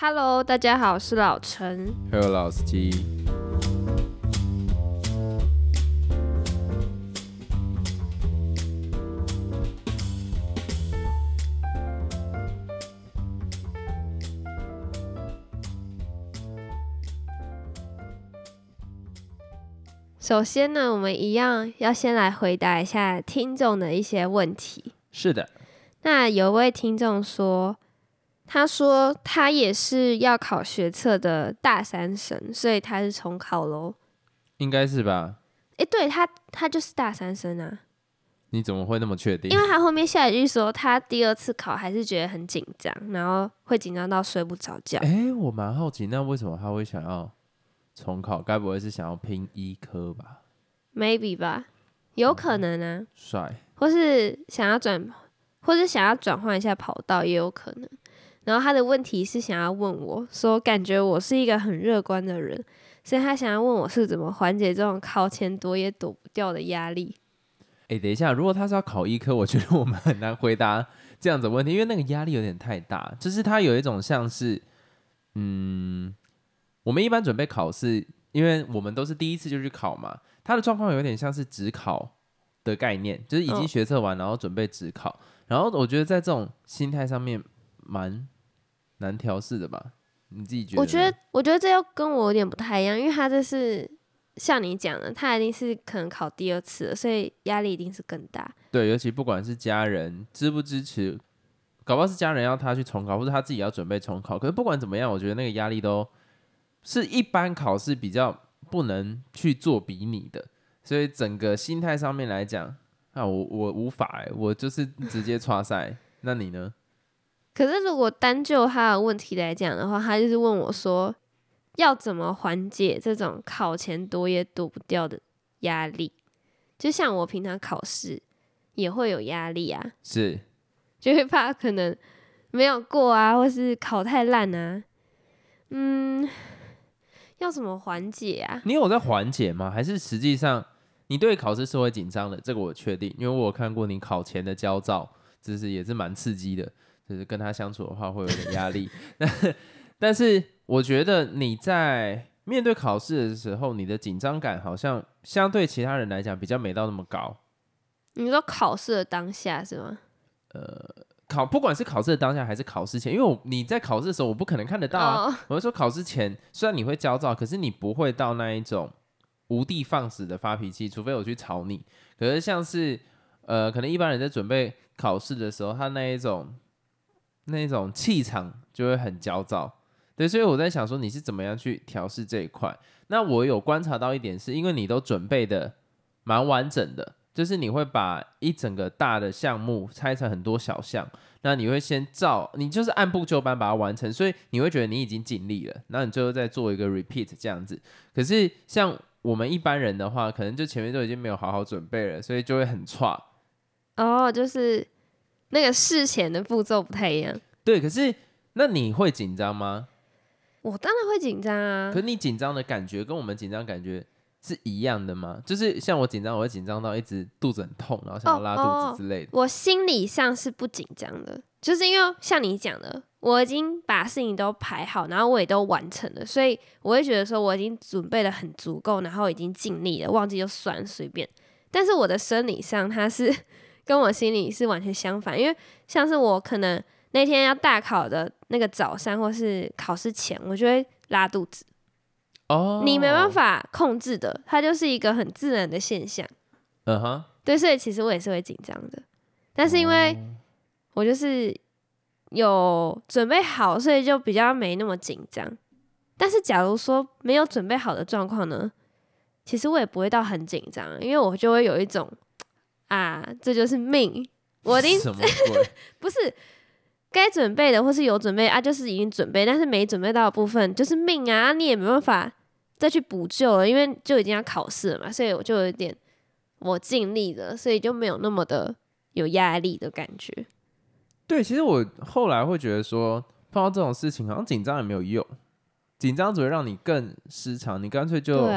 Hello，大家好，我是老陈。Hello，老司机，首先呢，我们一样要先来回答一下听众的一些问题。是的，那有位听众说，他说他也是要考学测的大三生，所以他是重考喽。应该是吧？诶，对他，他就是大三生啊，你怎么会那么确定因？为他后面下一句说他第二次考还是觉得很紧张，然后会紧张到睡不着觉。哎、我蛮好奇，那为什么他会想要重考？该不会是想要拼医科吧？Maybe 吧，有可能啊，帅，或是想要转，或是想要转换一下跑道也有可能。然后他的问题是想要问我说，感觉我是一个很乐观的人，所以他想要问我是怎么缓解这种考前躲也躲不掉的压力。哎、等一下，如果他是要考医科，我觉得我们很难回答这样子的问题，因为那个压力有点太大。就是他有一种像是，嗯，我们一般准备考试，因为我们都是第一次就去考嘛，他的状况有点像是只考的概念，就是已经嗯学测完，然后准备职考。然后我觉得在这种心态上面蛮难调试的吧？你自己觉得？我觉得，我觉得这又跟我有点不太一样，因为他这是像你讲的，他一定是可能考第二次了，所以压力一定是更大。对，尤其不管是家人支不支持，搞不好是家人要他去重考，或者他自己要准备重考。可是不管怎么样，我觉得那个压力都是一般考试比较不能去做比拟的，所以整个心态上面来讲，啊，我我无法哎、我就是直接 刷赛。那你呢？可是如果单就他的问题来讲的话，他就是问我说，要怎么缓解这种考前躲也躲不掉的压力？就像我平常考试也会有压力啊，是就会怕可能没有过啊，或是考太烂啊。嗯，要怎么缓解啊？你有在缓解吗？还是实际上你对考试是会紧张的？这个我确定，因为我有看过你考前的焦躁，就是也是蛮刺激的，就是跟他相处的话会有点压力。但但是我觉得你在面对考试的时候，你的紧张感好像相对其他人来讲比较没到那么高。你说考试的当下是吗？呃考不管是考试的当下还是考试前，因为我你在考试的时候，我不可能看得到我是说考试前，虽然你会焦躁，可是你不会到那一种无地放矢的发脾气，除非我去吵你。可是像是呃，可能一般人在准备考试的时候，他那一种那种气场就会很焦躁。对，所以我在想说你是怎么样去调试这一块。那我有观察到一点是，因为你都准备的蛮完整的，就是你会把一整个大的项目拆成很多小项，那你会先照，你就是按部就班把它完成，所以你会觉得你已经尽力了，那你最后再做一个 repeat 这样子。可是像我们一般人的话，可能就前面都已经没有好好准备了，所以就会很差。哦，就是那个事前的步骤不太一样。对，可是那你会紧张吗？我当然会紧张啊可，你紧张的感觉跟我们紧张感觉是一样的吗？就是像我紧张，我会紧张到一直肚子很痛，然后想要拉肚子之类的。我心理上是不紧张的，就是因为像你讲的，我已经把事情都排好，然后我也都完成了，所以我会觉得说我已经准备的很足够，然后已经尽力了，忘记就算随便。但是我的生理上，它是跟我心里是完全相反，因为像是我可能那天要大考的那个早上，或是考试前，我就会拉肚子。哦，你没办。法控制的，它就是一个很自然的现象。嗯哼，对，所以其实我也是会紧张的，但是因为哦我就是有准备好，所以就比较没那么紧张。但是假如说没有准备好的状况呢，其实我也不会到很紧张，因为我就会有一种啊，这就是命，我一定什么鬼？不是该准备的，或是有准备啊，就是已经准备，但是没准备到的部分就是命啊，你也没办法再去补救了，因为就已经要考试了嘛，所以我就有一点我尽力了，所以就没有那么的有压力的感觉。对，其实我后来会觉得说，碰到这种事情好像紧张也没有用，紧张只会让你更失常，你干脆就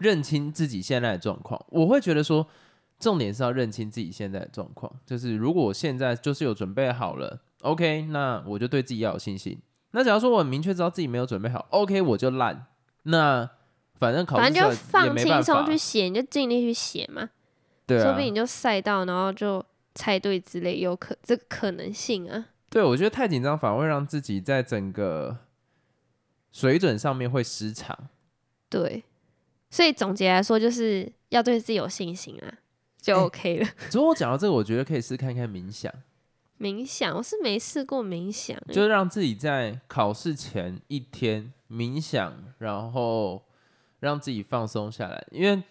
认清自己现在的状况。我会觉得说，重点是要认清自己现在的状况，就是如果我现在就是有准备好了，OK，那我就对自己要有信心。那假如说我很明确知道自己没有准备好，OK，我就烂。那反正考试反正就放轻松去写，你就尽力去写嘛，对啊说不，定你就赛到，然后就猜对之类，有可这个可能性啊。对我觉得太紧张反而会让自己在整个水准上面会失常。对，所以总结来说，就是要对自己有信心啊，就哎 OK 了。如果我讲到这个，我觉得可以试看看冥想，冥想，我是没试过冥想欸，就是让自己在考试前一天冥想，然后让自己放松下来。因为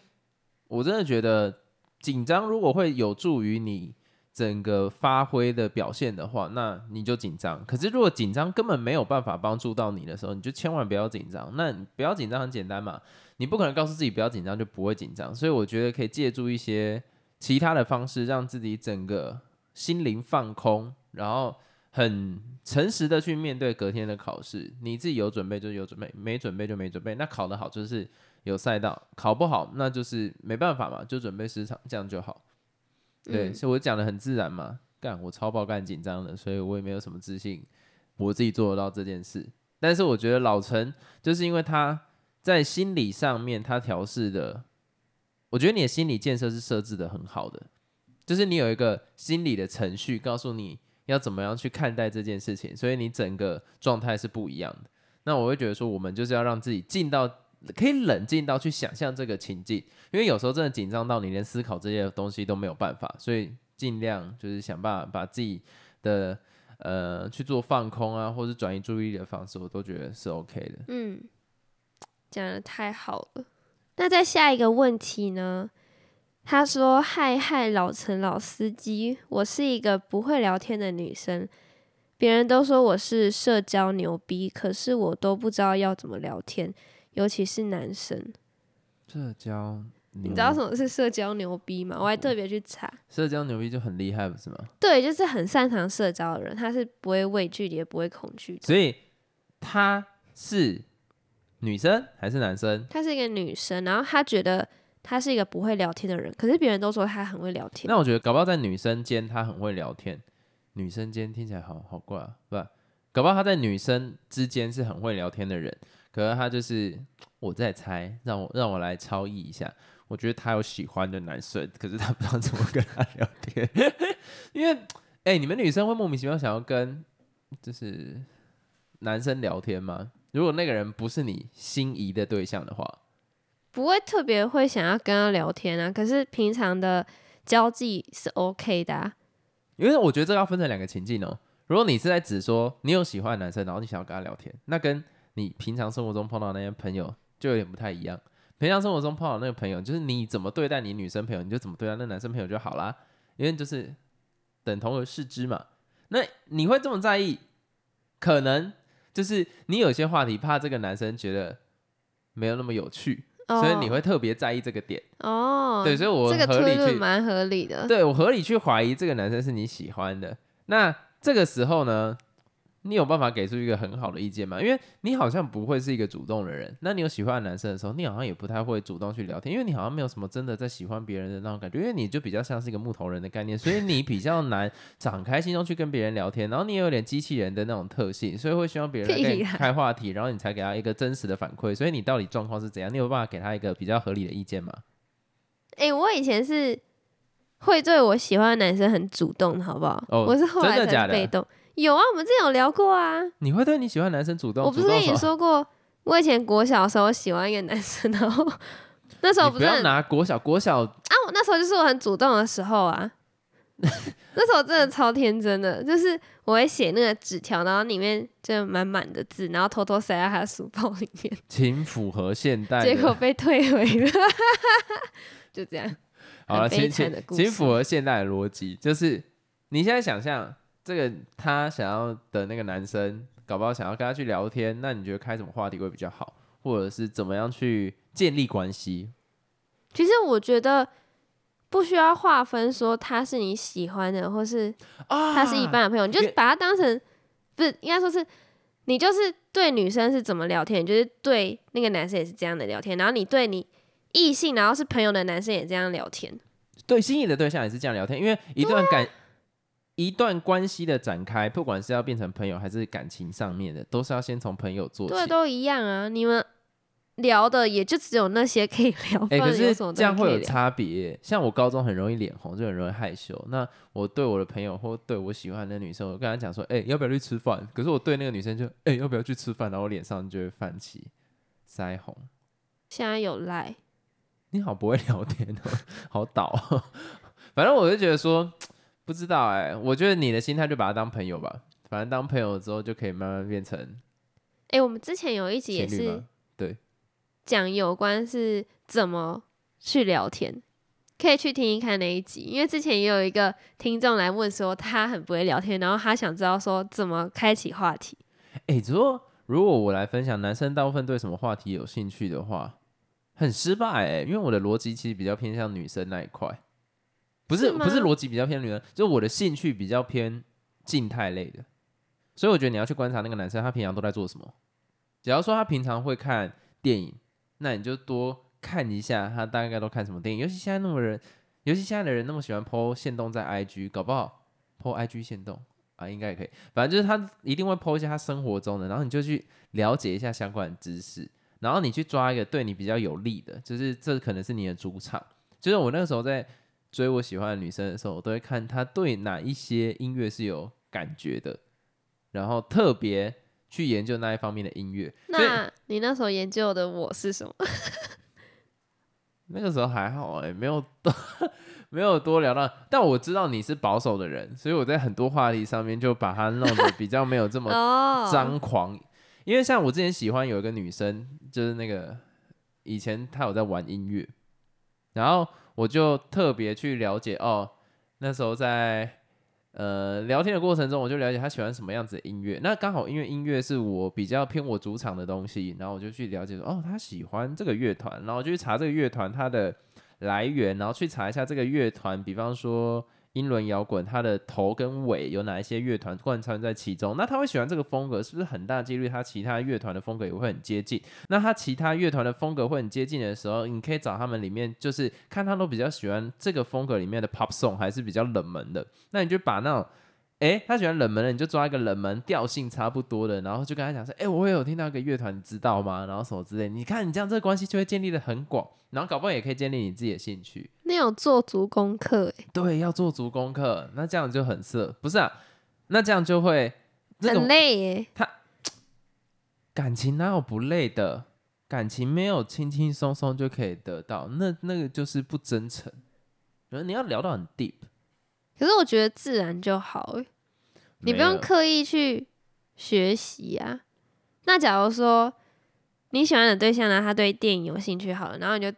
我真的觉得紧张如果会有助于你整个发挥的表现的话，那你就紧张。可是如果紧张根本没有办法帮助到你的时候，你就千万不要紧张。那你不要紧张很简单嘛，你不可能告诉自己不要紧张就不会紧张。所以我觉得可以借助一些其他的方式，让自己整个心灵放空，然后很诚实的去面对隔天的考试。你自己有准备就有准备，没准备就没准备。那考得好就是有赛道，考不好那就是没办法嘛，就准备时长这样就好。对，嗯所以我讲的很自然嘛，干我超爆干紧张的，所以我也没有什么自信，我自己做得到这件事。但是我觉得老陈就是因为他在心理上面他调试的，我觉得你的心理建设是设置的很好的，就是你有一个心理的程序，告诉你要怎么样去看待这件事情，所以你整个状态是不一样的。那我会觉得说，我们就是要让自己进到可以冷静到去想象这个情境，因为有时候真的紧张到你连思考这些东西都没有办法，所以尽量就是想办法把自己的呃去做放空啊，或是转移注意力的方式，我都觉得是 OK 的。嗯，讲的太好了。那在下一个问题呢？他说：“嗨嗨，老陈老司机，我是一个不会聊天的女生，别人都说我是社交牛逼，可是我都不知道要怎么聊天，尤其是男生。社交，你知道什么是社交牛逼吗？我还特别去查。社交牛逼就很厉害，不是吗？对，就是很擅长社交的人，他是不会畏惧，也不会恐惧的。所以他是女生还是男生？她是一个女生，然后她觉得她是一个不会聊天的人，可是别人都说她很会聊天。那我觉得搞不好在女生间她很会聊天，女生间听起来好好怪啊，不，搞不好她在女生之间是很会聊天的人，可是她就是我在猜，让我让我来超意一下，我觉得他有喜欢的男生，可是他不知道怎么跟他聊天，因为哎、你们女生会莫名其妙想要跟就是男生聊天吗？如果那个人不是你心仪的对象的话，不会特别会想要跟他聊天啊，可是平常的交际是 OK 的、啊。因为我觉得这要分成两个情境哦。如果你是在指说你有喜欢的男生，然后你想要跟他聊天，那跟你平常生活中碰到那些朋友就有点不太一样。平常生活中碰到那个朋友，就是你怎么对待你女生朋友，你就怎么对待那男生朋友就好啦，因为就是等同而视之嘛。那你会这么在意，可能就是你有些话题怕这个男生觉得没有那么有趣，哦、所以你会特别在意这个点。哦，对，所以我这个合理去推论蛮合理的。对我合理去怀疑这个男生是你喜欢的，那这个时候呢，你有办法给出一个很好的意见吗？因为你好像不会是一个主动的人，那你有喜欢的男生的时候，你好像也不太会主动去聊天，因为你好像没有什么真的在喜欢别人的那种感觉，因为你就比较像是一个木头人的概念，所以你比较难敞开心胸去跟别人聊天，然后你也有点机器人的那种特性，所以会希望别人来跟你开话题，然后你才给他一个真实的反馈，所以你到底状况是怎样？你有办法给他一个比较合理的意见吗？诶，我以前是会对我喜欢的男生很主动，好不好？哦我是后来真的假的才被动。有啊，我们之前有聊过啊。你会对你喜欢的男生主动？我不是跟你说过，我以前国小的时候喜欢一个男生，然后 那时候不是很拿国小国小啊，我那时候就是我很主动的时候啊。那时候真的超天真的，就是我会写那个纸条，然后里面就满满的字，然后偷偷塞在他的书包里面，请符合现代结果，被退回了，就这样。好了，请请请符合现代的逻辑，就是你现在想象这个他想要的那个男生，搞不好想要跟他去聊天，那你觉得开什么话题会比较好，或者是怎么样去建立关系？其实我觉得不需要划分说他是你喜欢的，或是啊他是一般的朋友，你就是把他当成不是应该说是你就是对女生是怎么聊天，你就是对那个男生也是这样的聊天，然后你对你异性然后是朋友的男生也这样聊天。对心仪的对象也是这样聊天，因为一段感、一段关系的展开，不管是要变成朋友还是感情上面的，都是要先从朋友做起。对，都一样啊。你们聊的也就只有那些可以聊，哎、可是这样？会有差别。像我高中很容易脸红，就很容易害羞。那我对我的朋友或对我喜欢的女生，我跟她讲说，哎、要不要去吃饭？可是我对那个女生就，哎、要不要去吃饭？然后我脸上就会泛起腮红。现在有赖，你好不会聊天哦，好倒哦。反正我就觉得说，不知道哎、我觉得你的心态就把他当朋友吧。反正当朋友之后，就可以慢慢变成哎、我们之前有一集也是。对，讲有关是怎么去聊天，可以去听一看那一集。因为之前也有一个听众来问说，他很不会聊天，然后他想知道说怎么开启话题。哎、只不过如果我来分享男生大部分对什么话题有兴趣的话，很失败哎、因为我的逻辑其实比较偏向女生那一块，不是不是逻辑比较偏女生，就是我的兴趣比较偏静态类的，所以我觉得你要去观察那个男生他平常都在做什么。假如说他平常会看电影，那你就多看一下他大概都看什么电影，尤其现在那么人，尤其现在的人那么喜欢 PO 线动在 IG，搞不好 PO IG 线动啊，应该也可以。反正就是他一定会 PO 一些他生活中的，然后你就去了解一下相关的知识，然后你去抓一个对你比较有利的，就是这可能是你的主场。就是我那个时候在追我喜欢的女生的时候，我都会看她对哪一些音乐是有感觉的，然后特别去研究那一方面的音乐。那你那时候研究的我是什么？那个时候还好哎、没有多 没有多聊到，但我知道你是保守的人，所以我在很多话题上面就把它弄得比较没有这么哦，张狂。因为像我之前喜欢有一个女生，就是那个以前她有在玩音乐，然后我就特别去了解哦，那时候在呃聊天的过程中，我就了解他喜欢什么样子的音乐。那刚好因为音乐是我比较偏我主场的东西，然后我就去了解说哦，他喜欢这个乐团，然后我就去查这个乐团它的来源，然后去查一下这个乐团，比方说。英伦摇滚，他的头跟尾有哪一些乐团贯穿在其中？那他会喜欢这个风格，是不是很大几率他其他乐团的风格也会很接近？那他其他乐团的风格会很接近的时候，你可以找他们里面，就是看他都比较喜欢这个风格里面的 pop song，还是比较冷门的。那你就把那种，诶，他喜欢冷门的，你就抓一个冷门调性差不多的，然后就跟他讲说，诶，我也有听到一个乐团，你知道吗？然后什么之类，你看你这样这个关系就会建立的很广，然后搞不好也可以建立你自己的兴趣。你有做足功课哎、对，要做足功课，那这样就很色，不是啊？那这样就会很种累耶、感情哪有不累的？感情没有轻轻松松就可以得到，那那个就是不真诚。然后你要聊到很 deep，可是我觉得自然就好哎、你不用刻意去学习啊。那假如说你喜欢的对象呢，他对电影有兴趣好了，然后你就，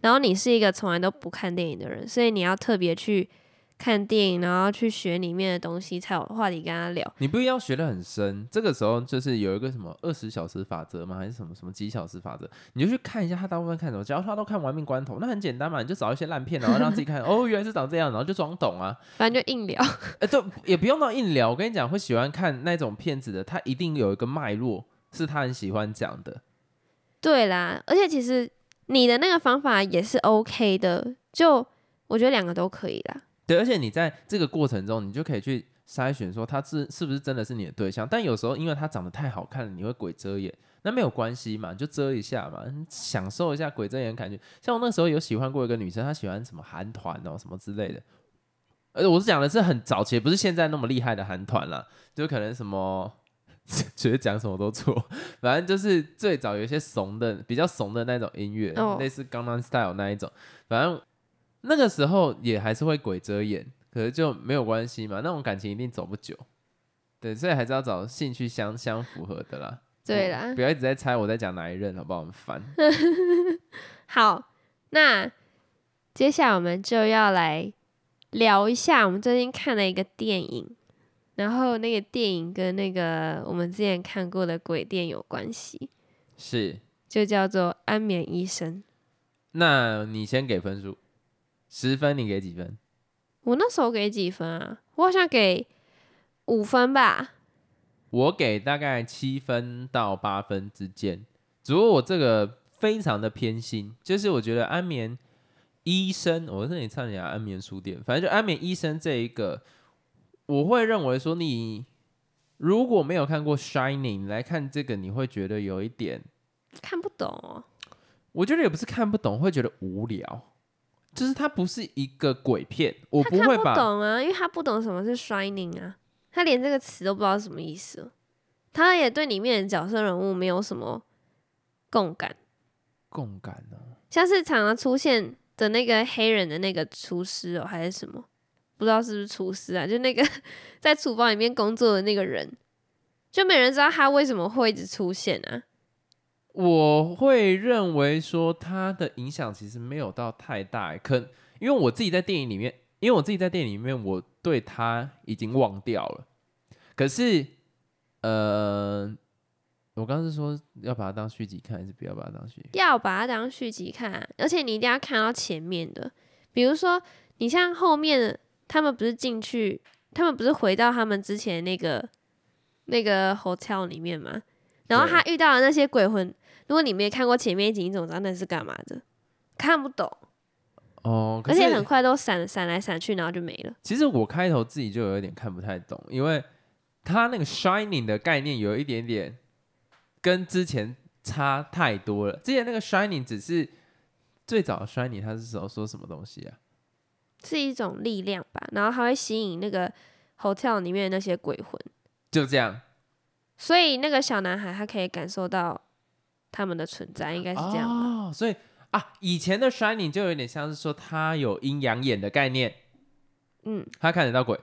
然后你是一个从来都不看电影的人，所以你要特别去看电影，然后去学里面的东西，才有话题跟他聊。你不一定要学的很深。这个时候就是有一个什么二十小时法则吗？还是什么什么几小时法则？你就去看一下他大部分看什么。只要他都看《亡命关头》，那很简单嘛，你就找一些烂片，然后让自己看。哦，原来是长这样，然后就装懂啊。反正就硬聊。哎、对，也不用到硬聊。我跟你讲，会喜欢看那种片子的，他一定有一个脉络，是他很喜欢讲的。对啦，而且其实你的那个方法也是 OK 的，就我觉得两个都可以啦。对，而且你在这个过程中，你就可以去筛选说他是是不是真的是你的对象。但有时候因为他长得太好看了，你会鬼遮眼，那没有关系嘛，你就遮一下嘛，享受一下鬼遮眼的感觉。像我那时候有喜欢过一个女生，她喜欢什么韩团哦，什么之类的。呃，我是讲的是很早期，不是现在那么厉害的韩团啦，就可能什么。觉得讲什么都错，反正就是最早有一些怂的、比较怂的那种音乐哦类似《江南 Style》那一种，反正那个时候也还是会鬼遮眼，可是就没有关系嘛，那种感情一定走不久。对，所以还是要找兴趣相相符合的啦。对啦不，要一直在猜我在讲哪一任，好不好？很烦。好，那接下来我们就要来聊一下我们最近看了一个电影，然后那个电影跟那个我们之前看过的鬼店有关系，是，就叫做《安眠医生》。那你先给分数，十分你给几分？我那时候给几分啊？我好像给五分吧。我给大概七分到八分之间。只不过我这个非常的偏心，就是我觉得安眠医生，我这里差点讲安眠书店，反正就安眠医生这一个，我会认为说，你如果没有看过《Shining》来看这个，你会觉得有一点，看不懂哦。我觉得也不是看不懂，会觉得无聊。就是它不是一个鬼片，我他看不不会把懂啊，因为他不懂什么是 shining 啊，他连这个词都不知道什么意思，他也对里面的角色人物没有什么共感，共感啊。像是常常出现的那个黑人的那个厨师哦，还是什么，不知道是不是厨师啊，就那个 在厨房里面工作的那个人，就没人知道他为什么会一直出现啊。我会认为说它的影响其实没有到太大，可因为我自己在电影里面，因为我自己在电影里面，我对它已经忘掉了。可是，呃，我刚刚是说要把它当续集看，还是不要把它当续集？要把它当续集看、而且你一定要看到前面的。比如说，你像后面他们不是进去，他们不是回到他们之前那个那个 hotel 里面吗？然后他遇到的那些鬼魂，如果你没看过前面一集，你怎么知道那是干嘛的？看不懂，哦，而且很快都闪闪来闪去，然后就没了。其实我开头自己就有一点看不太懂，因为他那个 shining 的概念有一点点跟之前差太多了。之前那个 shining 只是最早的 shining，它是说说什么东西啊？是一种力量吧，然后它会吸引那个 hotel 里面的那些鬼魂，就这样，所以那个小男孩他可以感受到他们的存在，应该是这样吧。哦，所以啊，以前的 shining 就有点像是说他有阴阳眼的概念，嗯，他看得到鬼，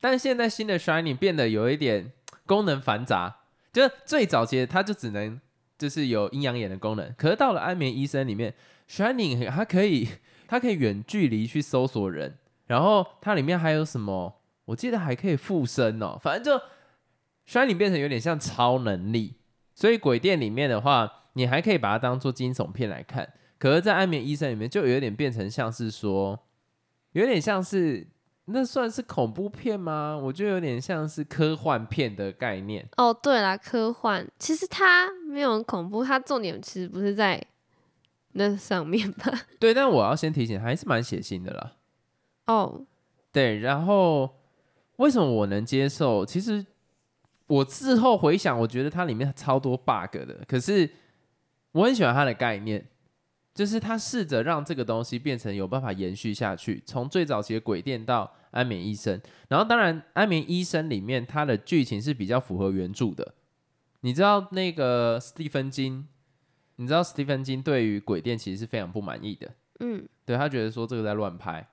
但是现在新的 shining 变得有一点功能繁杂，就是最早期的它就只能就是有阴阳眼的功能，可是到了安眠医生里面，shining 它可以它可以远距离去搜索人，然后它里面还有什么？我记得还可以附身哦，反正就 shining 变成有点像超能力，所以鬼店里面的话，你还可以把它当做惊悚片来看，可是，在安眠医生里面就有点变成像是说，有点像是那算是恐怖片吗？我觉得有点像是科幻片的概念。哦，对啦，科幻其实它没有很恐怖，它重点其实不是在那上面吧？对，但我要先提醒，还是蛮血腥的啦。哦，对，然后为什么我能接受？其实我事后回想，我觉得它里面超多 bug 的，可是我很喜欢它的概念，就是它试着让这个东西变成有办法延续下去，从最早期的鬼店到安眠医生，然后当然安眠医生里面它的剧情是比较符合原著的。你知道那个史蒂芬金，你知道史蒂芬金对于鬼店其实是非常不满意的，嗯，对他觉得说这个在乱拍。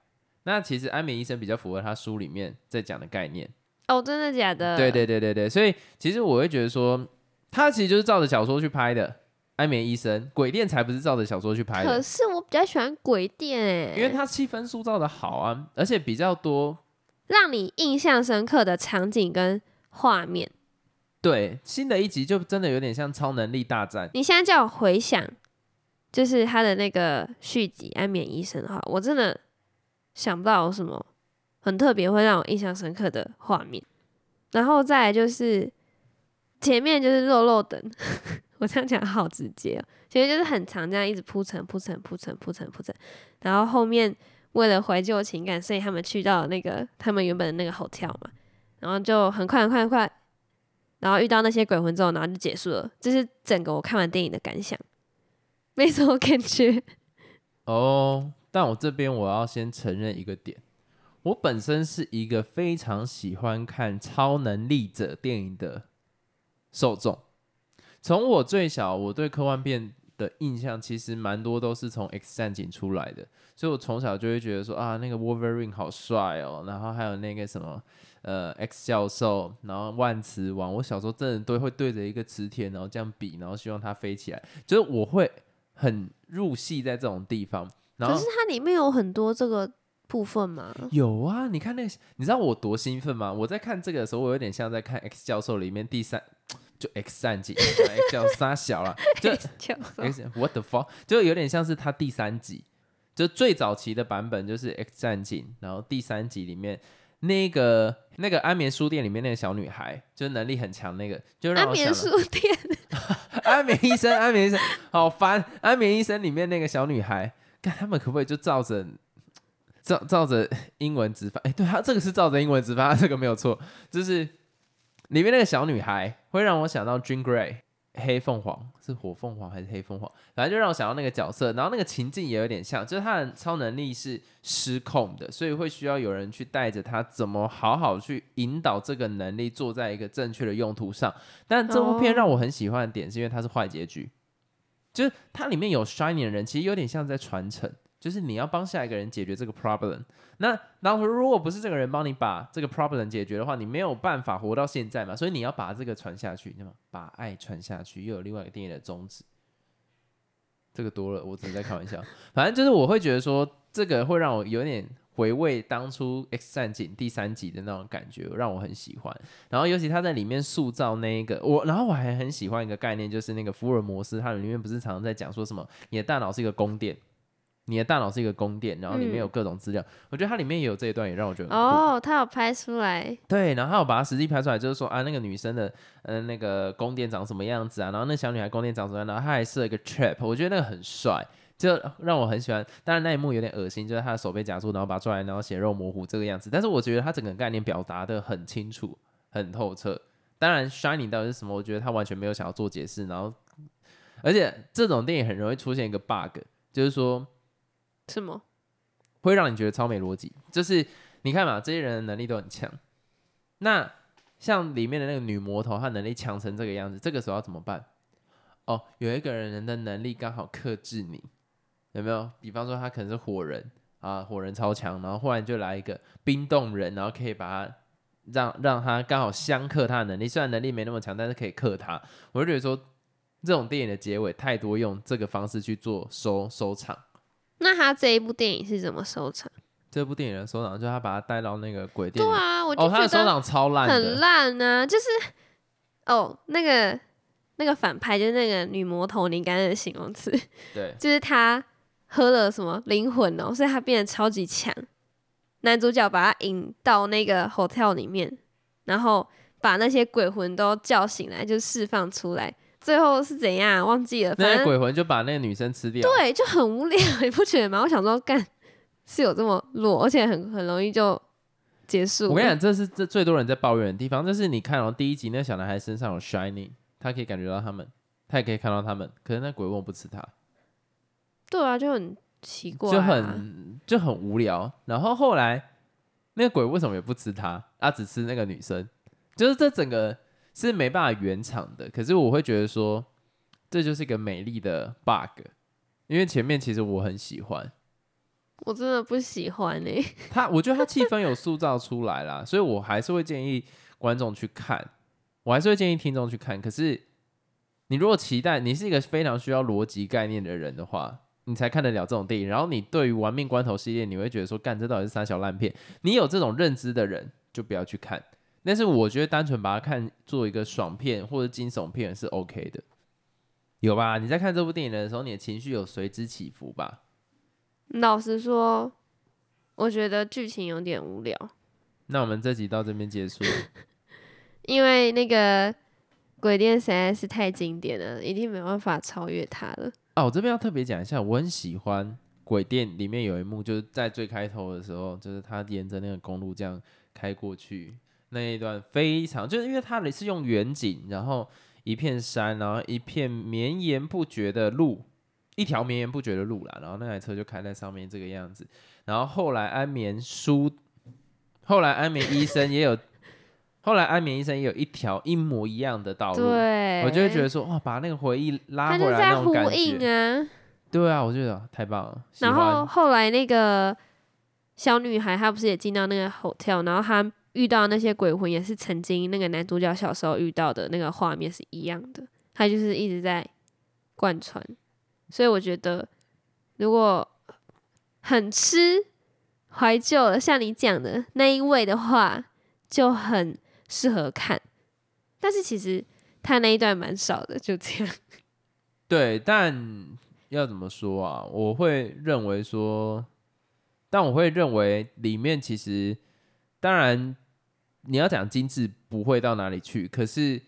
那其实安眠医生比较符合他书里面在讲的概念。哦，真的假的？对对对对对，所以其实我会觉得说，他其实就是照着小说去拍的。安眠医生鬼店才不是照着小说去拍的可，是我比较喜欢鬼店哎，因为它气氛塑造的好啊，而且比较多。让你印象深刻的场景跟画面。对，新的一集就真的有点像超能力大战。你现在叫我回想，就是他的那个续集《安眠医生》的话，我真的想不到有什么很特别会让我印象深刻的画面。然后再来就是前面就是肉肉等，我这样讲好直接哦、前面就是很长，这样一直铺陈铺陈铺陈铺陈铺陈，然后后面为了怀旧情感，所以他们去到那个他们原本的那个 hotel 嘛，然后就很快很快很快，然后遇到那些鬼魂之后，然后就结束了。这是整个我看完电影的感想，没什么 感觉。哦，但我这边我要先承认一个点，我本身是一个非常喜欢看超能力者电影的受众。从我最小，我对科幻片的印象其实蛮多都是从 X 战警出来的，所以我从小就会觉得说啊，那个 Wolverine 好帅哦，然后还有那个什么呃 X 教授，然后万磁王，我小时候真的都会对着一个磁铁，然后这样比，然后希望它飞起来，就是我会很入戏在这种地方。可是它里面有很多这个部分吗，有啊，你看那个，你知道我多兴奋吗？我在看这个的时候，我有点像在看 X 教授里面第三，就 X 战警，X 教授杀小了，就教授。X what the fuck，就有点像是他第三集，就最早期的版本就是 X 战警，然后第三集里面那个那个安眠书店里面那个小女孩，就是能力很强那个，就让安眠书店，安眠医生，安眠医生好烦，安眠医生里面那个小女孩，看他们可不可以就照着照照着英文直发，哎、对，他这个是照着英文直发，这个没有错，就是里面那个小女孩会让我想到 Jean Grey 黑凤凰，是火凤凰还是黑凤凰？反正就让我想到那个角色，然后那个情境也有点像，就是他的超能力是失控的，所以会需要有人去带着他，怎么好好去引导这个能力做在一个正确的用途上。但这部片让我很喜欢的点，是因为它是坏结局，就是它里面有 Shining 的人，其实有点像在传承。就是你要帮下一个人解决这个 problem，那当时如果不是这个人帮你把这个 problem 解决的话，你没有办法活到现在嘛，所以你要把这个传下去，对吗？把爱传下去，又有另外一个电影的宗旨。这个多了，我只是在开玩笑。反正就是我会觉得说，这个会让我有点回味当初《X 战警》第三集的那种感觉，让我很喜欢。然后尤其他在里面塑造那一个我，然后我还很喜欢一个概念，就是那个福尔摩斯，他里面不是常常在讲说什么，你的大脑是一个宫殿。你的大脑是一个宫殿，然后里面有各种资料。我觉得它里面也有这一段，也让我觉得。哦，他有拍出来，对，然后他有把它实际拍出来，就是说啊，那个女生的呃那个宫殿长什么样子啊，然后那小女孩宫殿长什么样，然后她还设了一个 trap，我觉得那个很帅，就让我很喜欢。当然那一幕有点恶心，就是她的手被夹住，然后拔出来，然后血肉模糊这个样子。但是我觉得他整个概念表达的很清楚、很透彻。当然，Shining 到底是什么，我觉得他完全没有想要做解释。然后，而且这种电影很容易出现一个 bug，就是说。什么会让你觉得超没逻辑？就是你看嘛，这些人的能力都很强，那像里面的那个女魔头，她能力强成这个样子，这个时候要怎么办？哦，有一个人人的能力刚好克制你，有没有？比方说他可能是火人啊，火人超强，然后忽然就来一个冰冻人，然后可以把他让让他刚好相克他的能力，虽然能力没那么强，但是可以克他。我就觉得说，这种电影的结尾太多用这个方式去做收收场。那他这一部电影是怎么收场？这部电影的收场就是他把他带到那个鬼店。对啊，我就哦，他的收场超烂很。烂啊、就是哦，那个那个反派就是那个女魔头，你刚才的形容词，对，就是他喝了什么灵魂哦，所以他变得超级强。男主角把他引到那个 hotel 里面，然后把那些鬼魂都叫醒来，就释放出来。最后是怎样忘记了？那些鬼魂就把那个女生吃掉。对，就很无聊，你不觉得吗？我想说，干是有这么弱，而且很很容易就结束。我跟你讲，这是这最多人在抱怨的地方，就是你看哦，第一集那小男孩身上有 shining，他可以感觉到他们，他也可以看到他们，可是那鬼魂不吃他，对啊，就很奇怪、啊，就很就很无聊。然后后来那个鬼为什么也不吃他，他只吃那个女生？就是这整个是没办法圆场的。可是我会觉得说，这就是一个美丽的 bug，因为前面其实我很喜欢。我真的不喜欢欸呢、他，我觉得他气氛有塑造出来啦，所以我还是会建议观众去看，我还是会建议听众去看。可是你如果期待你是一个非常需要逻辑概念的人的话，你才看得了这种电影。然后你对于《玩命关头》系列，你会觉得说，干这到底是三小烂片？你有这种认知的人就不要去看。但是我觉得单纯把它看做一个爽片或者惊悚片是 OK 的，有吧？你在看这部电影的时候，你的情绪有随之起伏吧？老实说，我觉得剧情有点无聊，那我们这集到这边结束。因为那个鬼店实在是太经典了，一定没办法超越它了。啊，我这边要特别讲一下，我很喜欢《鬼店》里面有一幕，就是在最开头的时候，就是他沿着那个公路这样开过去那一段，非常就是因为它是用远景，然后一片山，然后一片绵延不绝的路，一条绵延不绝的路啦，然后那台车就开在上面这个样子，然后后来安眠书，后来安眠医生也有，后来安眠医生也有一条一模一样的道路，对，我就会觉得说，哇，把那个回忆拉他回来那种感应觉。啊。对啊，我觉得太棒了。然后后来那个小女孩她不是也进到那个 hotel，然后她遇到那些鬼魂也是曾经那个男主角小时候遇到的那个画面是一样的，他就是一直在贯穿，所以我觉得如果很吃怀旧的，像你讲的那一位的话，就很适合看。但是其实他那一段蛮少的，就这样。对，但要怎么说啊？我会认为说，但我会认为里面其实，当然你要讲精致不会到哪里去，可是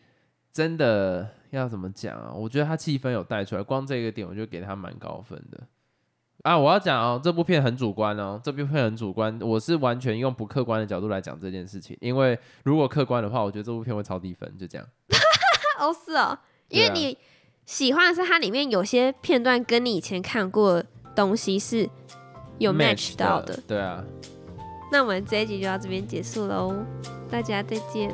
真的要怎么讲啊？我觉得他气氛有带出来，光这个点我就给他蛮高分的啊，我要讲哦，这部片很主观哦，这部片很主观，我是完全用不客观的角度来讲这件事情，因为如果客观的话，我觉得这部片会超低分，就这样。哦，是哦，因为你喜欢的是它里面有些片段跟你以前看过的东西是有 match 到的。对啊，那我们这一集就到这边结束喽，大家再见。